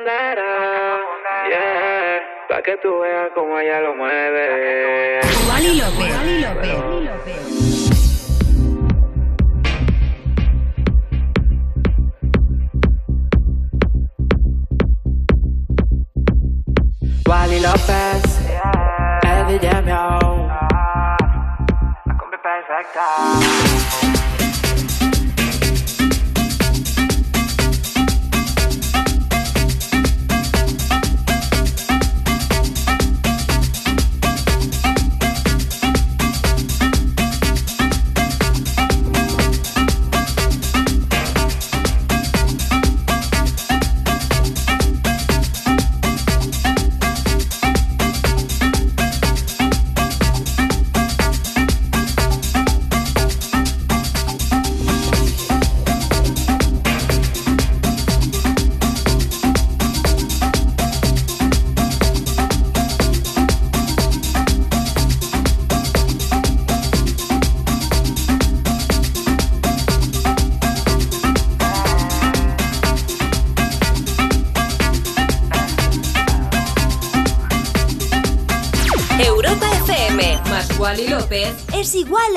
bandera, yeah, pa' que tú veas como ella lo mueve. Wally López. Wally López. Wally López. Wally López, yeah. Ah, la combi perfecta. es igual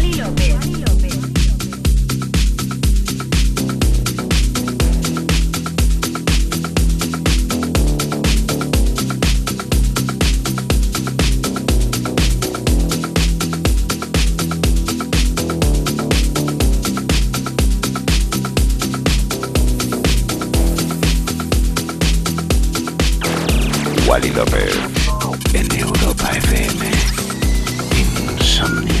En Europa FM. Insomnia.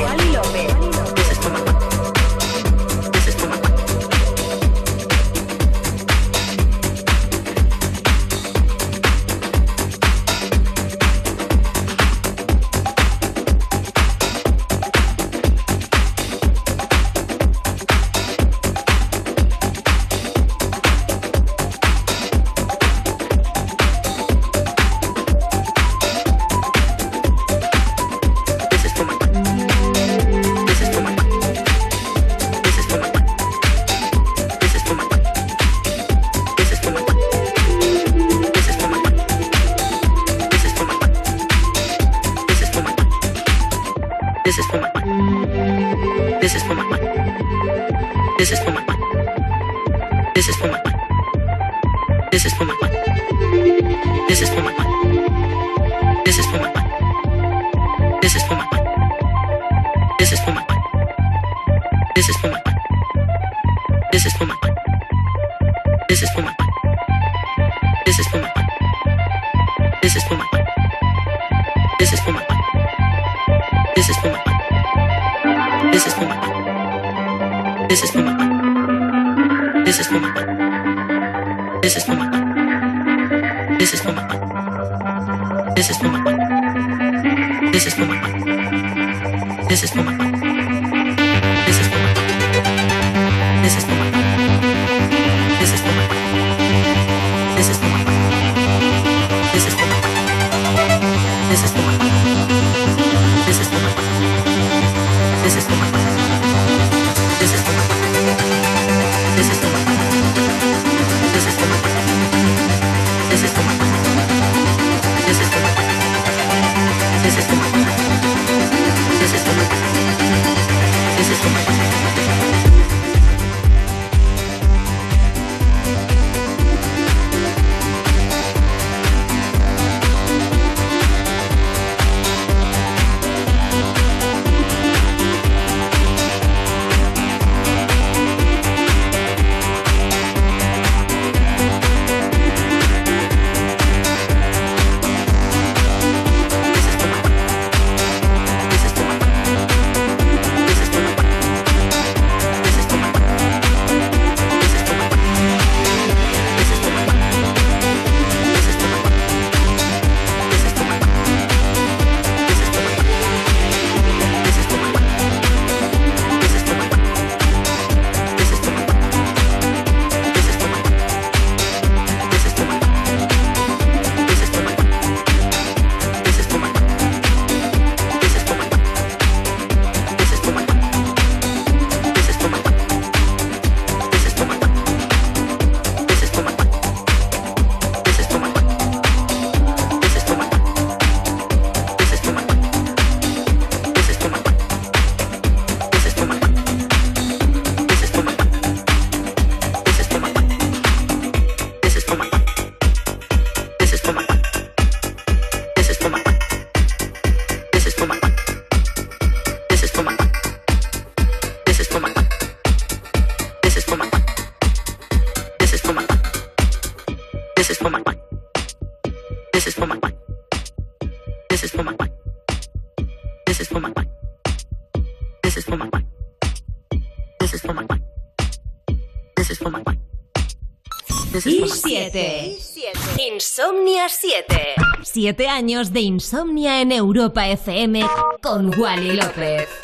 Vale. This is for my wife. This is for my wife. This is for my wife. This is for Insomnia 7. Siete años de insomnia en Europa FM con Wally López.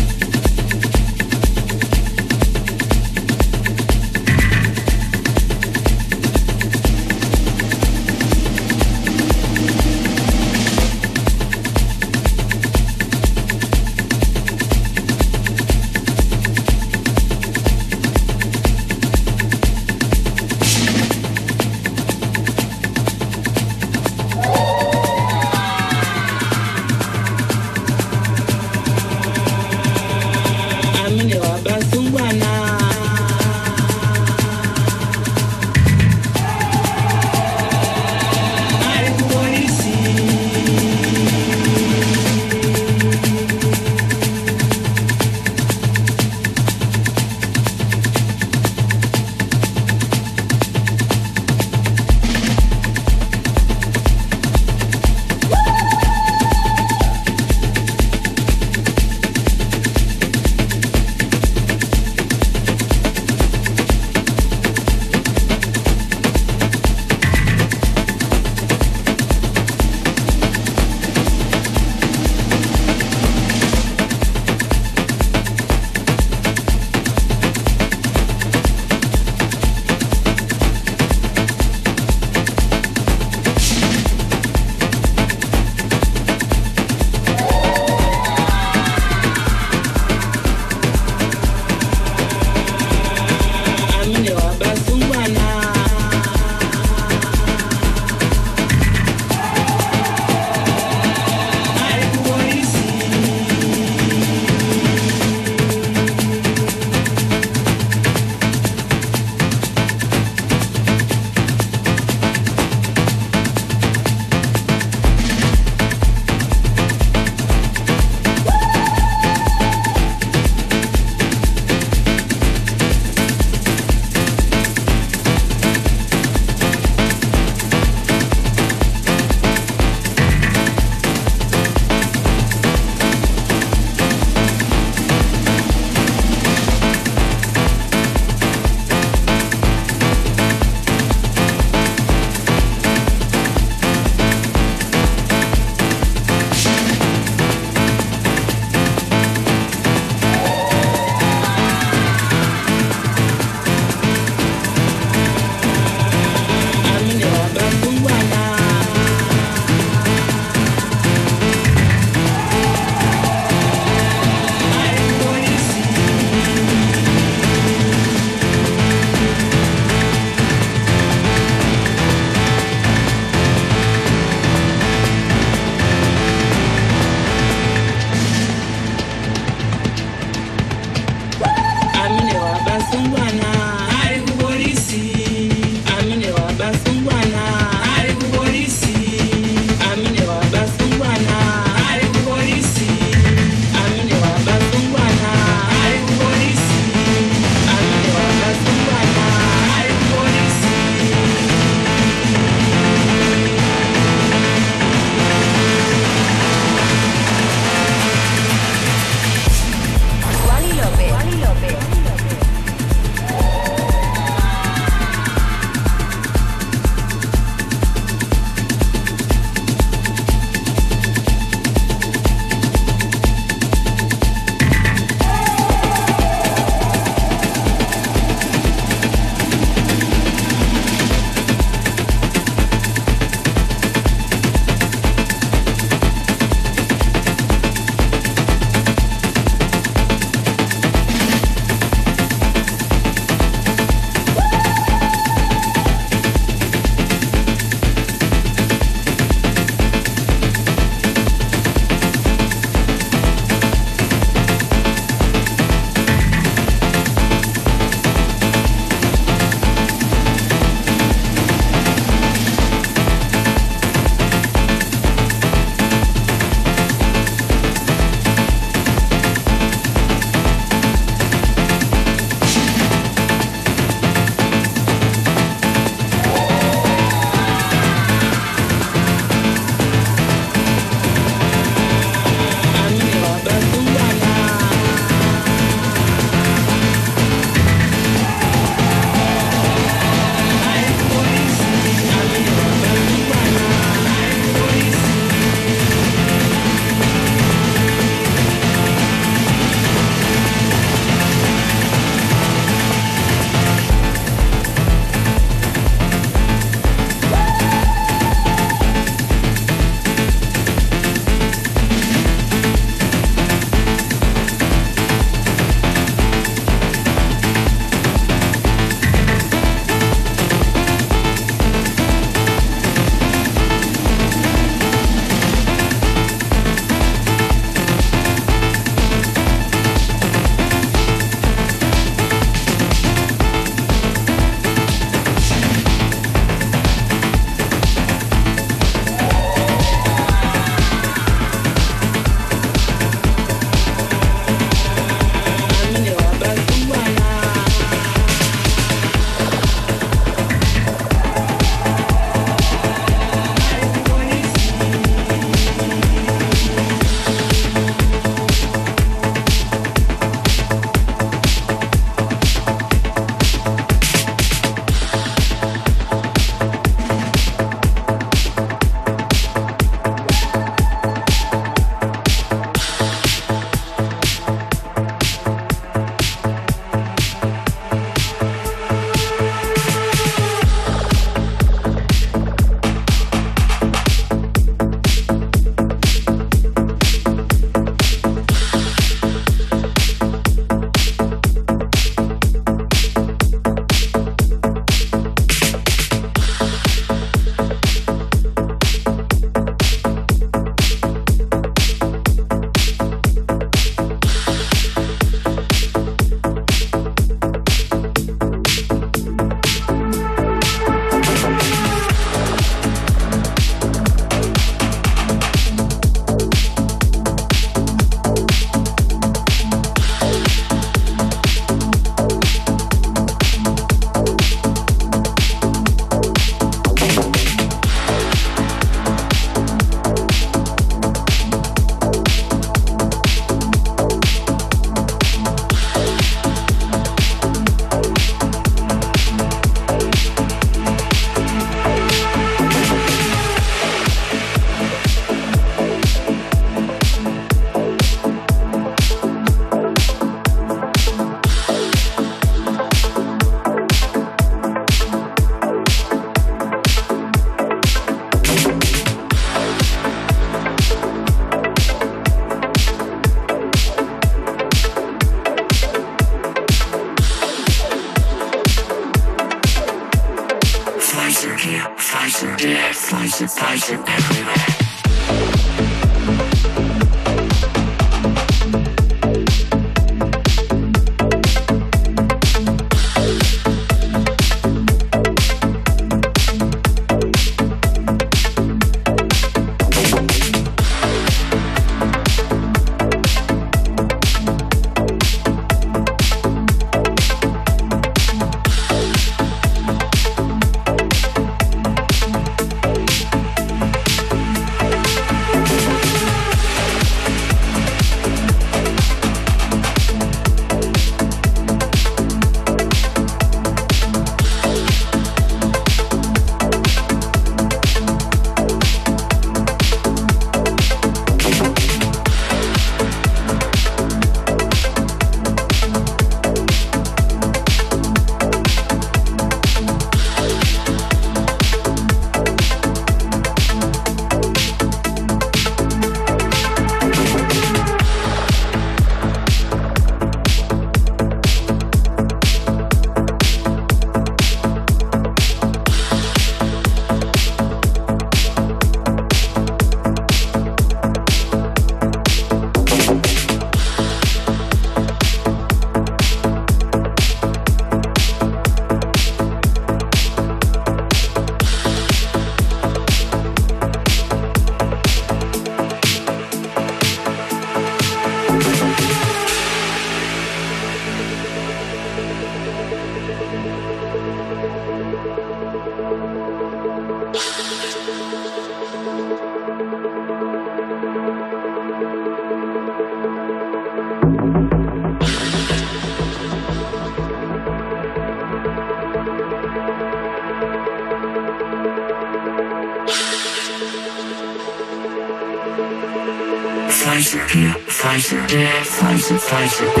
mind should be.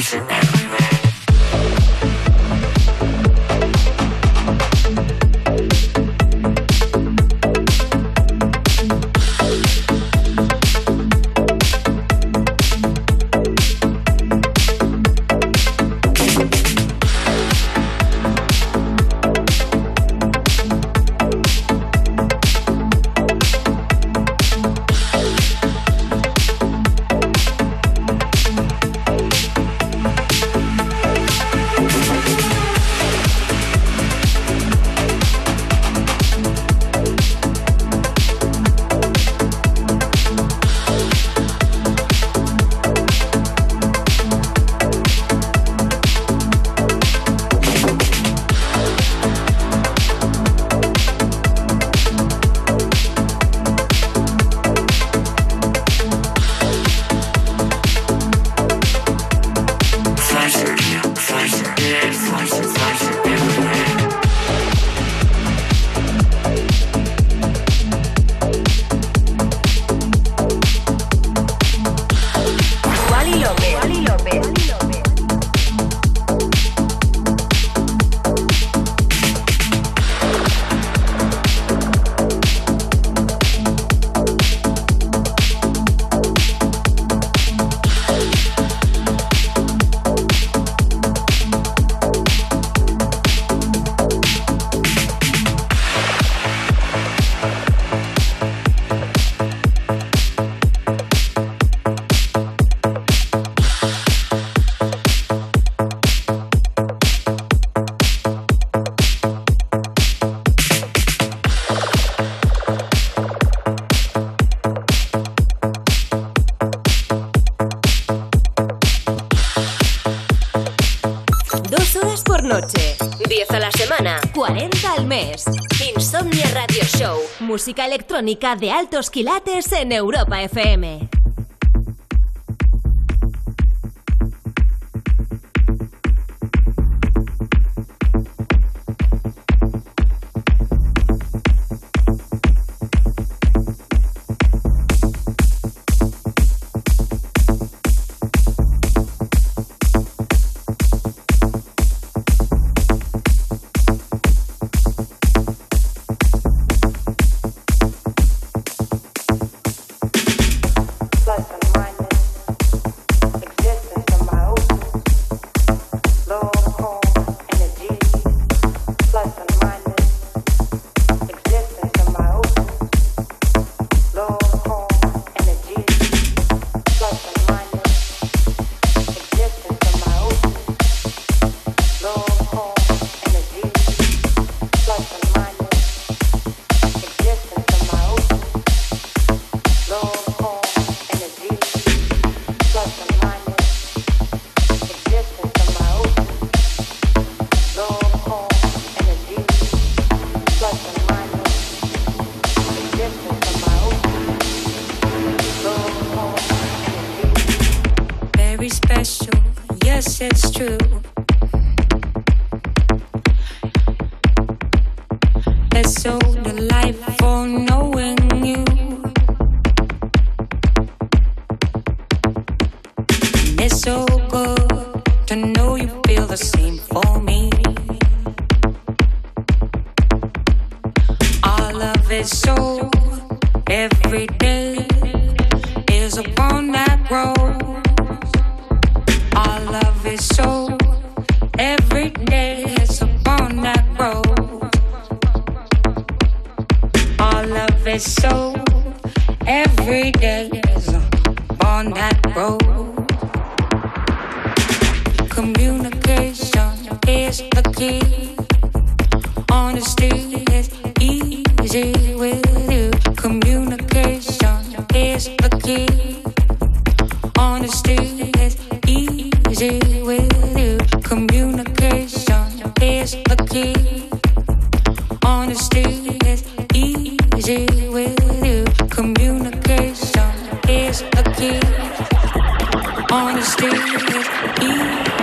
pressure. electrónica de altos quilates en Europa FM.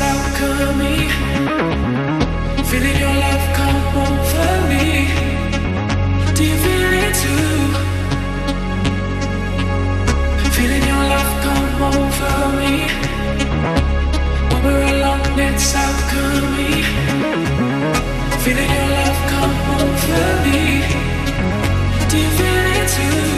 alchemy. Feeling your love come over me. Do you feel it too? Feeling your love come over me. When we're alone. Feeling your love come over me. Do you feel it too?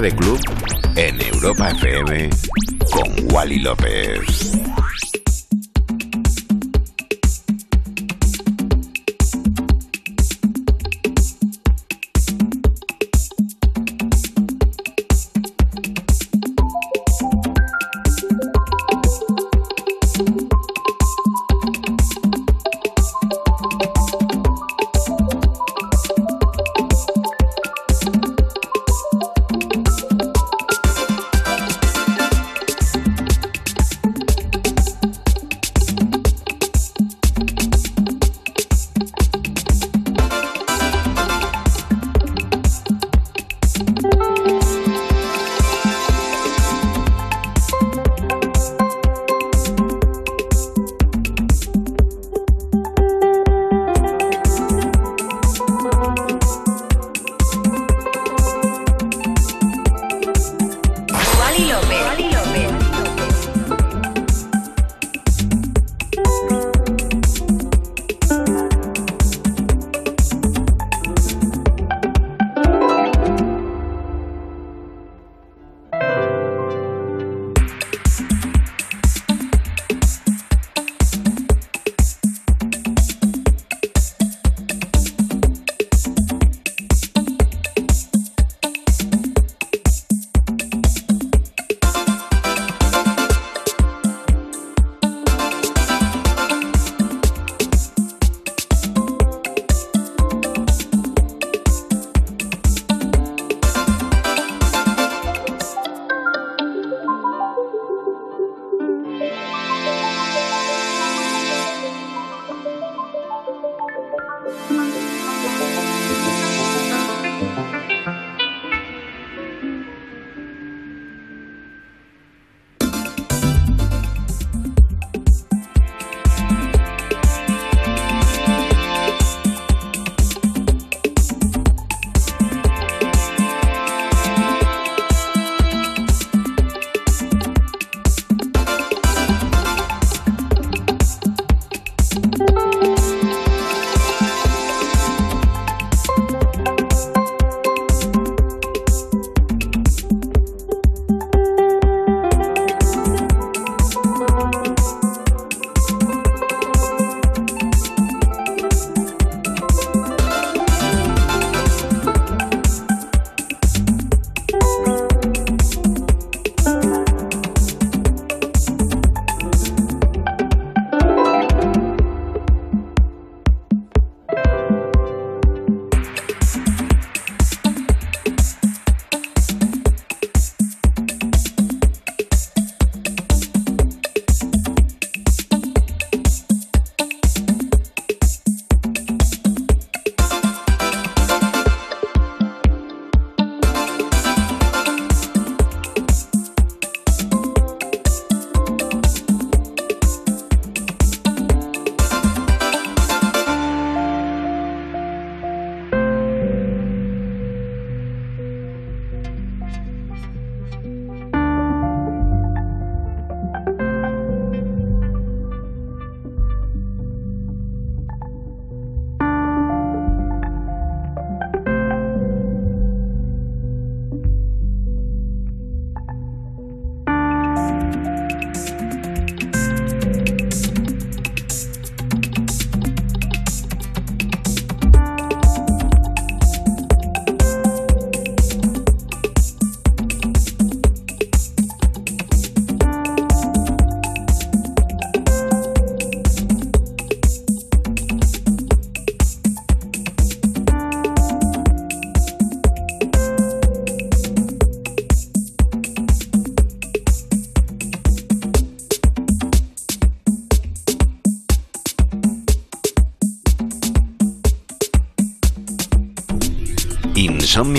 De club en Europa FM con Wally López.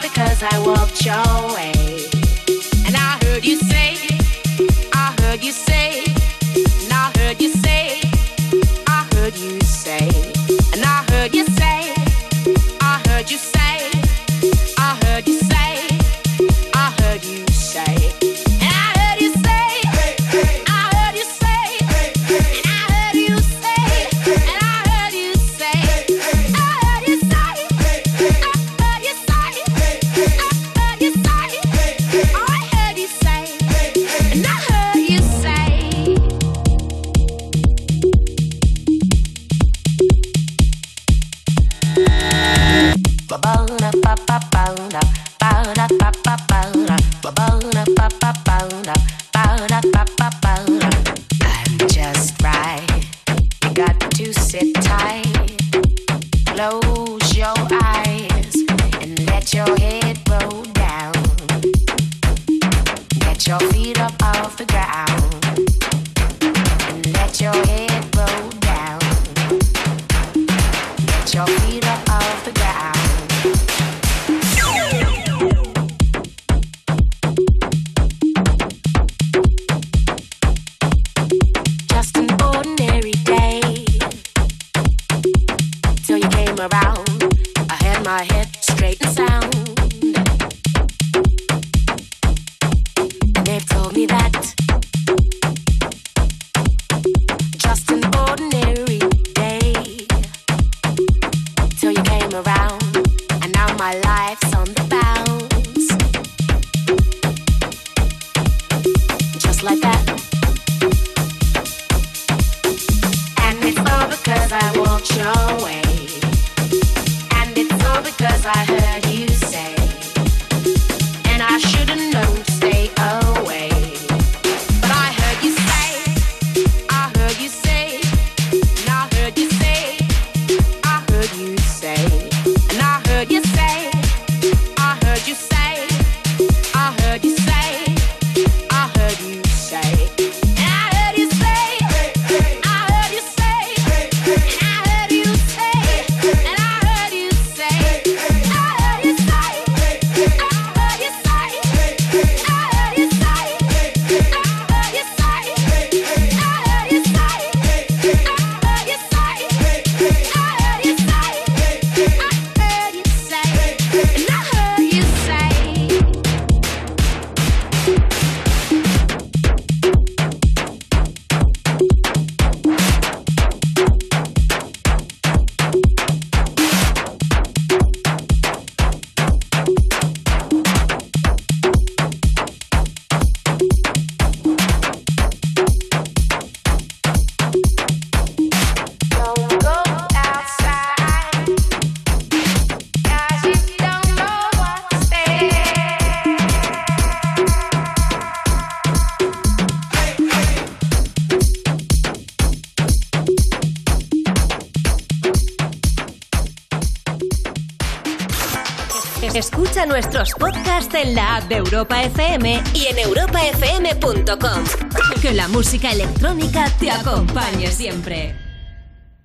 because I walked your way. And I heard you say, I heard you say, and I heard you say.